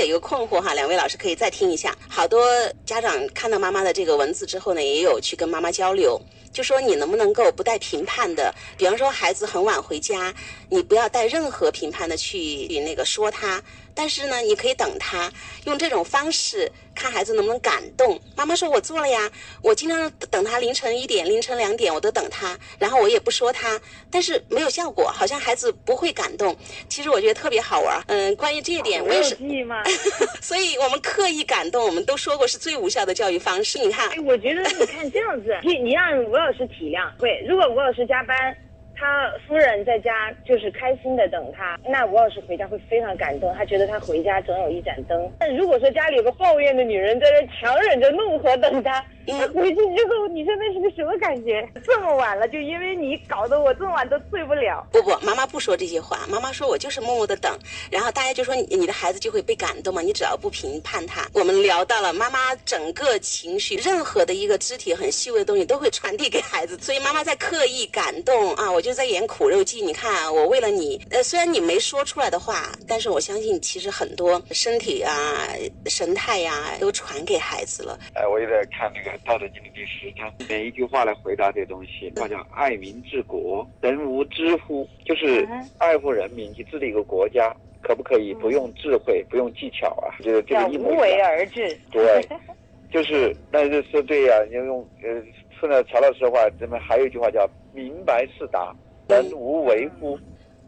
有一个困惑哈，两位老师可以再听一下。好多家长看到妈妈的这个文字之后呢，也有去跟妈妈交流，就说你能不能够不带评判的，比方说孩子很晚回家，你不要带任何评判的去那个说他。但是呢，你可以等他用这种方式看孩子能不能感动。妈妈说：“我做了呀，我经常等他凌晨一点、凌晨两点，我都等他，然后我也不说他，但是没有效果，好像孩子不会感动。其实我觉得特别好玩。嗯，关于这一点，我也是。所以我们刻意感动，我们都说过是最无效的教育方式。你看，哎，我觉得你看这样子，你你让吴老师体谅会，如果吴老师加班。他夫人在家就是开心的等他，那吴老师回家会非常感动，他觉得他回家总有一盏灯。但如果说家里有个抱怨的女人在这强忍着怒火等他。他回去之后，你说那是个什么感觉？这么晚了，就因为你搞得我这么晚都睡不了。不不，妈妈不说这些话，妈妈说我就是默默的等，然后大家就说你你的孩子就会被感动嘛，你只要不评判他。我们聊到了妈妈整个情绪，任何的一个肢体很细微的东西都会传递给孩子，所以妈妈在刻意感动啊，我就在演苦肉计。你看，我为了你，呃，虽然你没说出来的话，但是我相信其实很多身体啊、神态呀都传给孩子了。哎，我也在看那个。《道德经》的第十章，每一句话来回答这东西。话叫“爱民治国，人无知乎？”就是爱护人民去治理一个国家，可不可以不用智慧、不用技巧啊？就是这个一无为而治。对，就是那就说对呀。你用呃，顺着乔老师的话，咱们还有一句话叫“明白是达，人无为乎？”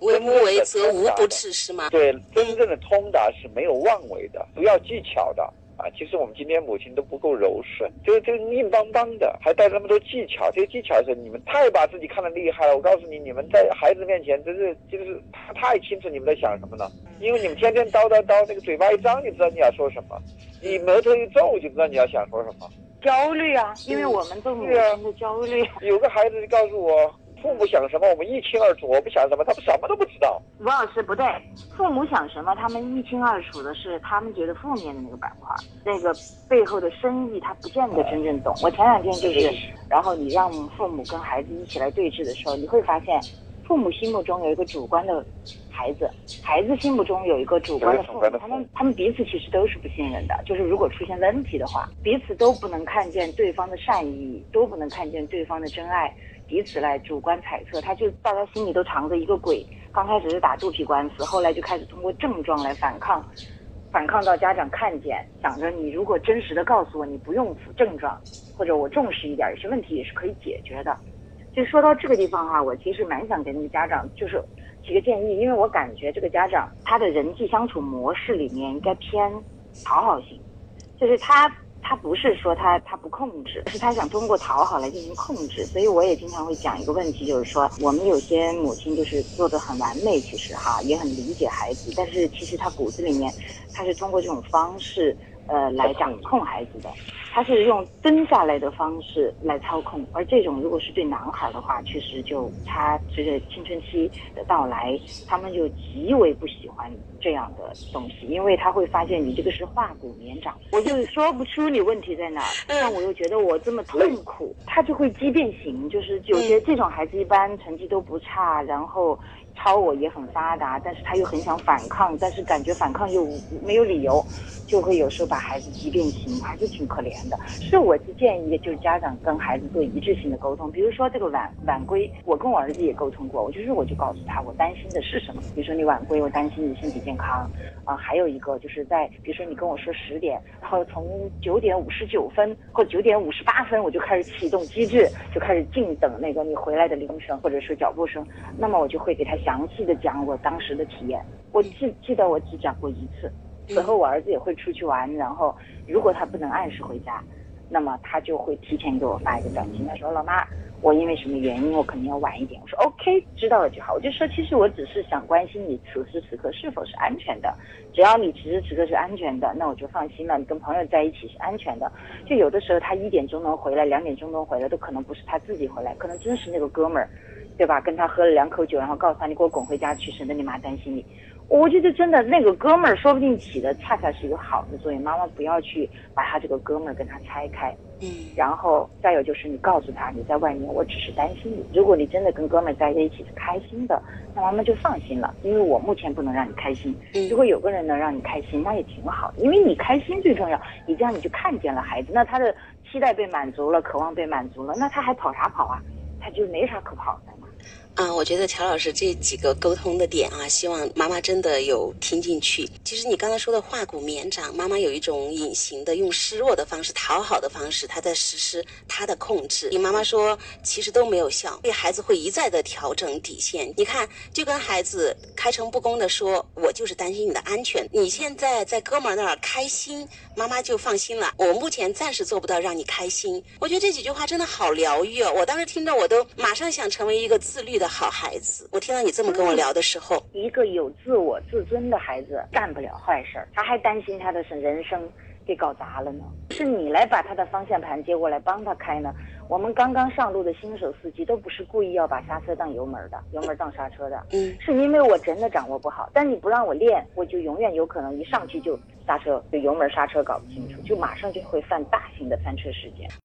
为无为则无不治，是吗？对，真正的通达是没有妄为的，不要技巧的。啊，其实我们今天母亲都不够柔顺，就是这个硬邦邦的，还带那么多技巧。这个技巧是你们太把自己看得厉害了。我告诉你，你们在孩子面前真是就是他太清楚你们在想什么了，因为你们天天叨叨叨，那个嘴巴一张就知道你要说什么，你眉头一皱就知道你要想说什么。焦虑啊，因为我们做母亲的焦虑。有个孩子就告诉我。父母想什么，我们一清二楚；我不想什么，他们什么都不知道。吴老师不对，父母想什么，他们一清二楚的是他们觉得负面的那个板块，那个背后的深意他不见得真正懂。我前两天就是，然后你让父母跟孩子一起来对峙的时候，你会发现，父母心目中有一个主观的孩子，孩子心目中有一个主观的父母，他们他们彼此其实都是不信任的。就是如果出现问题的话，彼此都不能看见对方的善意，都不能看见对方的真爱。彼此来主观猜测，他就大家心里都藏着一个鬼。刚开始是打肚皮官司，后来就开始通过症状来反抗，反抗到家长看见，想着你如果真实的告诉我，你不用症状，或者我重视一点，有些问题也是可以解决的。就说到这个地方哈，我其实蛮想给那个家长就是提个建议，因为我感觉这个家长他的人际相处模式里面应该偏讨好型，就是他。他不是说他他不控制，是他想通过讨好来进行控制。所以我也经常会讲一个问题，就是说我们有些母亲就是做的很完美，其实哈也很理解孩子，但是其实他骨子里面，他是通过这种方式。呃，来掌控孩子的，他是用蹲下来的方式来操控，而这种如果是对男孩的话，确实就他随着青春期的到来，他们就极为不喜欢这样的东西，因为他会发现你这个是化骨绵掌，我就说不出你问题在哪，但我又觉得我这么痛苦，他就会畸变形，就是有些这种孩子一般成绩都不差，然后。超我也很发达，但是他又很想反抗，但是感觉反抗又没有理由，就会有时候把孩子激变形，还是挺可怜是我是建议，就是家长跟孩子做一致性的沟通。比如说这个晚晚归，我跟我儿子也沟通过，我就是我就告诉他，我担心的是什么。比如说你晚归，我担心你身体健康啊。还有一个就是在，比如说你跟我说十点，然后从九点五十九分或九点五十八分，我就开始启动机制，就开始静等那个你回来的铃声或者说脚步声，那么我就会给他。详细的讲我当时的体验，我记记得我只讲过一次。此后我儿子也会出去玩，然后如果他不能按时回家，那么他就会提前给我发一个短信，他说：“老妈，我因为什么原因，我可能要晚一点。”我说：“OK，知道了就好。”我就说：“其实我只是想关心你此时此刻是否是安全的。只要你此时此刻是安全的，那我就放心了。你跟朋友在一起是安全的。就有的时候他一点钟能回来，两点钟能回来，都可能不是他自己回来，可能真是那个哥们儿。”对吧？跟他喝了两口酒，然后告诉他你给我滚回家去，省得你妈担心你。我觉得真的那个哥们儿说不定起的恰恰是一个好的作用。妈妈不要去把他这个哥们儿跟他拆开。嗯，然后再有就是你告诉他你在外面，我只是担心你。如果你真的跟哥们儿在一起是开心的，那妈妈就放心了，因为我目前不能让你开心。嗯如果有个人能让你开心，那也挺好，因为你开心最重要。你这样你就看见了孩子，那他的期待被满足了，渴望被满足了，那他还跑啥跑啊？他就没啥可跑的嘛。啊，我觉得乔老师这几个沟通的点啊，希望妈妈真的有听进去。其实你刚才说的化骨绵掌，妈妈有一种隐形的用示弱的方式、讨好的方式，她在实施她的控制。你妈妈说，其实都没有效，所以孩子会一再的调整底线。你看，就跟孩子开诚布公的说，我就是担心你的安全。你现在在哥们儿那儿开心，妈妈就放心了。我目前暂时做不到让你开心。我觉得这几句话真的好疗愈哦，我当时听着我都马上想成为一个自律的的好孩子。我听到你这么跟我聊的时候，一个有自我自尊的孩子干不了坏事儿，他还担心他的是人生给搞砸了呢。是你来把他的方向盘接过来帮他开呢。我们刚刚上路的新手司机都不是故意要把刹车当油门的，油门当刹车的，嗯是因为我真的掌握不好。但你不让我练，我就永远有可能一上去就刹车，就油门刹车搞不清楚，就马上就会犯大型的翻车事件。